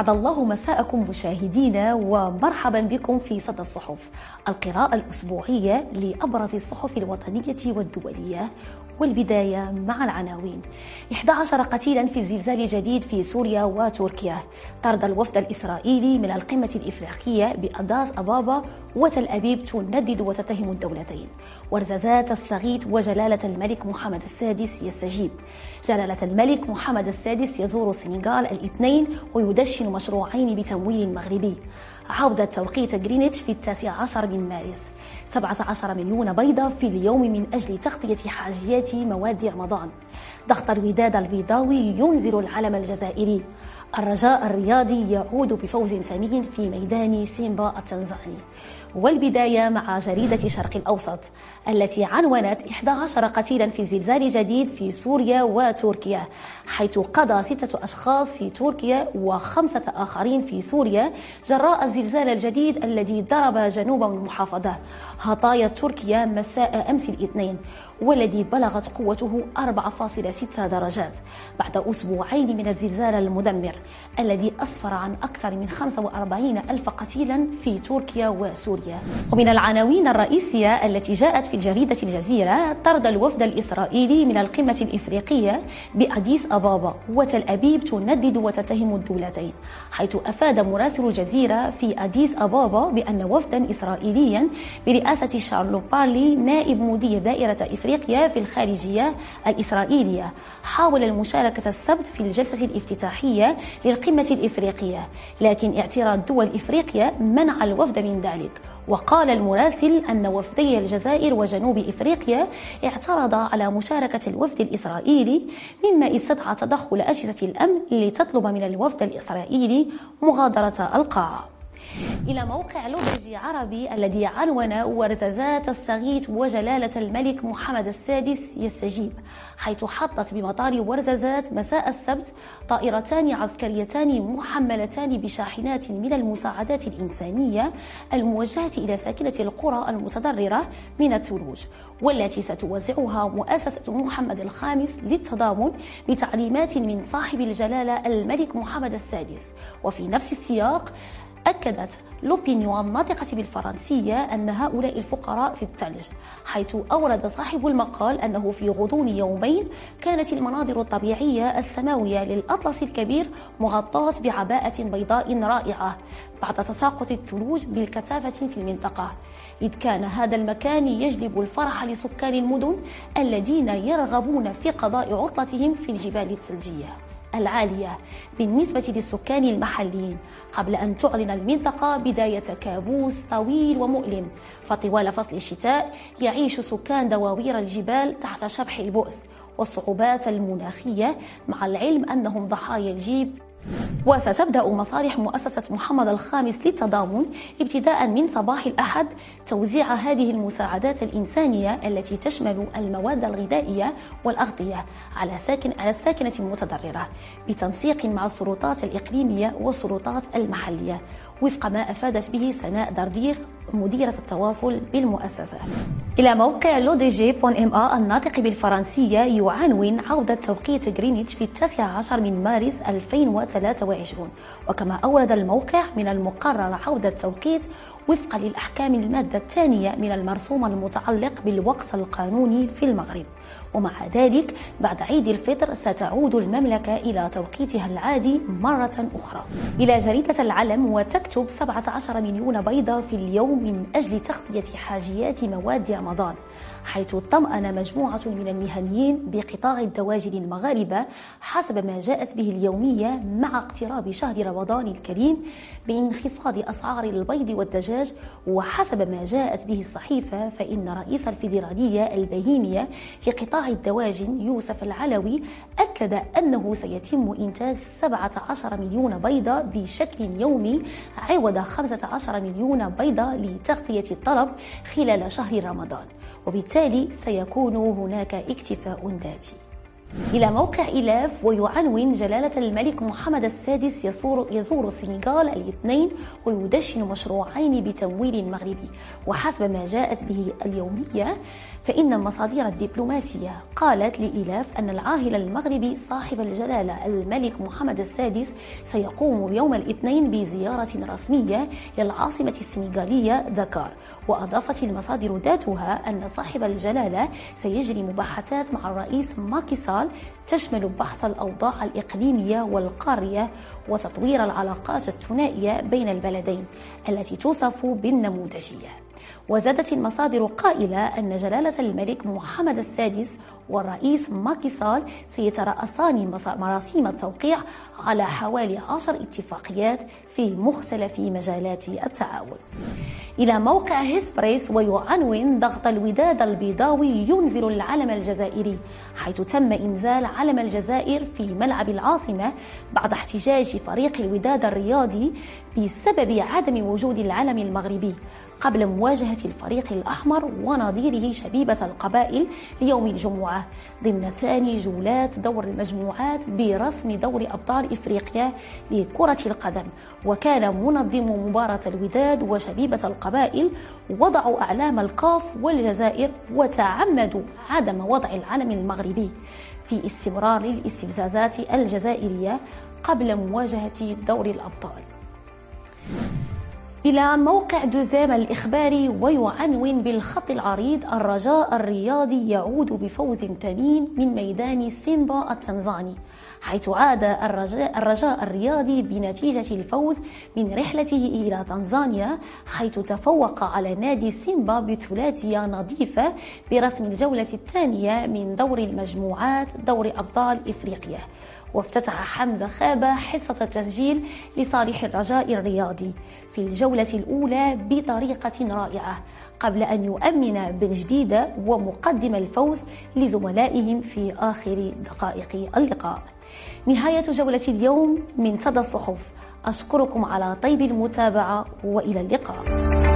أسعد الله مساءكم مشاهدينا ومرحبا بكم في صدى الصحف. القراءة الأسبوعية لأبرز الصحف الوطنية والدولية والبداية مع العناوين. 11 قتيلا في زلزال جديد في سوريا وتركيا. طرد الوفد الإسرائيلي من القمة الإفريقية بأداس أبابا وتل أبيب تندد وتتهم الدولتين. ورزازات الصغيث وجلالة الملك محمد السادس يستجيب. جلالة الملك محمد السادس يزور السنغال الاثنين ويدشن مشروعين بتمويل مغربي. عودة توقيت جرينتش في التاسع عشر من مارس. 17 مليون بيضة في اليوم من أجل تغطية حاجيات موائد رمضان. ضغط الوداد البيضاوي ينزل العلم الجزائري. الرجاء الرياضي يعود بفوز ثمين في ميدان سيمبا التنزاني. والبداية مع جريدة شرق الأوسط. التي عنونت 11 قتيلا في زلزال جديد في سوريا وتركيا حيث قضى ستة أشخاص في تركيا وخمسة آخرين في سوريا جراء الزلزال الجديد الذي ضرب جنوب المحافظة. هطايا تركيا مساء أمس الاثنين والذي بلغت قوته 4.6 درجات بعد أسبوعين من الزلزال المدمر الذي أسفر عن أكثر من 45 ألف قتيلا في تركيا وسوريا. ومن العناوين الرئيسية التي جاءت في جريدة الجزيرة طرد الوفد الإسرائيلي من القمة الإفريقية بأديس أبابا وتل أبيب تندد وتتهم الدولتين حيث أفاد مراسل الجزيرة في أديس أبابا بأن وفدا إسرائيليا برئاسة شارلو بارلي نائب مدير دائرة إفريقيا في الخارجية الإسرائيلية حاول المشاركة السبت في الجلسة الافتتاحية للقمة الإفريقية لكن اعتراض دول إفريقيا منع الوفد من ذلك. وقال المراسل أن وفدي الجزائر وجنوب إفريقيا اعترضا على مشاركة الوفد الإسرائيلي مما استدعى تدخل أجهزة الأمن لتطلب من الوفد الإسرائيلي مغادرة القاعة إلى موقع لوبجي عربي الذي عنون ورزازات الصغيث وجلالة الملك محمد السادس يستجيب حيث حطت بمطار ورزازات مساء السبت طائرتان عسكريتان محملتان بشاحنات من المساعدات الإنسانية الموجهة إلى ساكنة القرى المتضررة من الثلوج والتي ستوزعها مؤسسة محمد الخامس للتضامن بتعليمات من صاحب الجلالة الملك محمد السادس. وفي نفس السياق أكدت لوبينيو الناطقة بالفرنسية أن هؤلاء الفقراء في الثلج حيث أورد صاحب المقال أنه في غضون يومين كانت المناظر الطبيعية السماوية للأطلس الكبير مغطاة بعباءة بيضاء رائعة بعد تساقط الثلوج بالكثافة في المنطقة. إذ كان هذا المكان يجلب الفرح لسكان المدن الذين يرغبون في قضاء عطلتهم في الجبال الثلجية. العالية بالنسبة للسكان المحليين قبل أن تعلن المنطقة بداية كابوس طويل ومؤلم. فطوال فصل الشتاء يعيش سكان دواوير الجبال تحت شبح البؤس والصعوبات المناخية مع العلم أنهم ضحايا الجيب وستبدأ مصالح مؤسسة محمد الخامس للتضامن ابتداء من صباح الأحد توزيع هذه المساعدات الإنسانية التي تشمل المواد الغذائية والأغذية على ساكن على الساكنة المتضررة بتنسيق مع السلطات الإقليمية والسلطات المحلية. وفق ما أفادت به سناء دردير مديرة التواصل بالمؤسسة. إلى موقع لو دي جي بون ام آ الناطق بالفرنسية يعنون عودة توقيت غرينتش في التاسع عشر من مارس 2023 وكما أورد الموقع من المقرر عودة التوقيت وفقا للأحكام المادة الثانية من المرسوم المتعلق بالوقت القانوني في المغرب. ومع ذلك بعد عيد الفطر ستعود المملكة إلى توقيتها العادي مرة أخرى. إلى جريدة العلم وتكتب 17 مليون بيضة في اليوم من أجل تغطية حاجيات مواد رمضان. حيث طمأن مجموعة من المهنيين بقطاع الدواجن المغاربة حسب ما جاءت به اليومية مع اقتراب شهر رمضان الكريم بانخفاض أسعار البيض والدجاج. وحسب ما جاءت به الصحيفة فإن رئيس الفيدرالية البهيمية لقطاع الدواجن يوسف العلوي أكد أنه سيتم إنتاج 17 مليون بيضة بشكل يومي عوض 15 مليون بيضة لتغطية الطلب خلال شهر رمضان. وبالتالي سيكون هناك اكتفاء ذاتي. إلى موقع إلاف ويعنون جلالة الملك محمد السادس يزور, يزور السنغال الاثنين ويدشن مشروعين بتمويل مغربي. وحسب ما جاءت به اليومية فإن المصادر الدبلوماسية قالت لإلاف أن العاهل المغربي صاحب الجلالة الملك محمد السادس سيقوم يوم الاثنين بزيارة رسمية للعاصمة السنغالية دكار وأضافت المصادر ذاتها أن صاحب الجلالة سيجري مباحثات مع الرئيس ماكي تشمل بحث الأوضاع الإقليمية والقارية وتطوير العلاقات الثنائية بين البلدين التي توصف بالنموذجية. وزادت المصادر قائلة أن جلالة الملك محمد السادس والرئيس ماكي سال سيترأسان مراسيم التوقيع على حوالي عشر اتفاقيات في مختلف مجالات التعاون. إلى موقع هيسبريس ويعنون ضغط الوداد البيضاوي ينزل العلم الجزائري حيث تم إنزال علم الجزائر في ملعب العاصمة بعد احتجاج فريق الوداد الرياضي بسبب عدم وجود العلم المغربي. قبل مواجهة الفريق الأحمر ونظيره شبيبة القبائل ليوم الجمعة ضمن ثاني جولات دور المجموعات برسم دور أبطال إفريقيا لكرة القدم. وكان منظم مباراة الوداد وشبيبة القبائل وضعوا أعلام القاف والجزائر وتعمدوا عدم وضع العلم المغربي. في استمرار الاستفزازات الجزائرية قبل مواجهة دور الأبطال. إلى موقع دوزام الإخباري ويعنون بالخط العريض الرجاء الرياضي يعود بفوز ثمين من ميدان سيمبا التنزاني حيث عاد الرجاء, الرجاء الرياضي بنتيجة الفوز من رحلته إلى تنزانيا حيث تفوق على نادي سيمبا بثلاثية نظيفة برسم الجولة الثانية من دور المجموعات دور أبطال إفريقيا. وافتتح حمزة خابة حصة التسجيل لصالح الرجاء الرياضي في الجولة الأولى بطريقة رائعة قبل أن يؤمن بالجديد ومقدم الفوز لزملائهم في آخر دقائق اللقاء. نهاية جولة اليوم من صدى الصحف. أشكركم على طيب المتابعة وإلى اللقاء.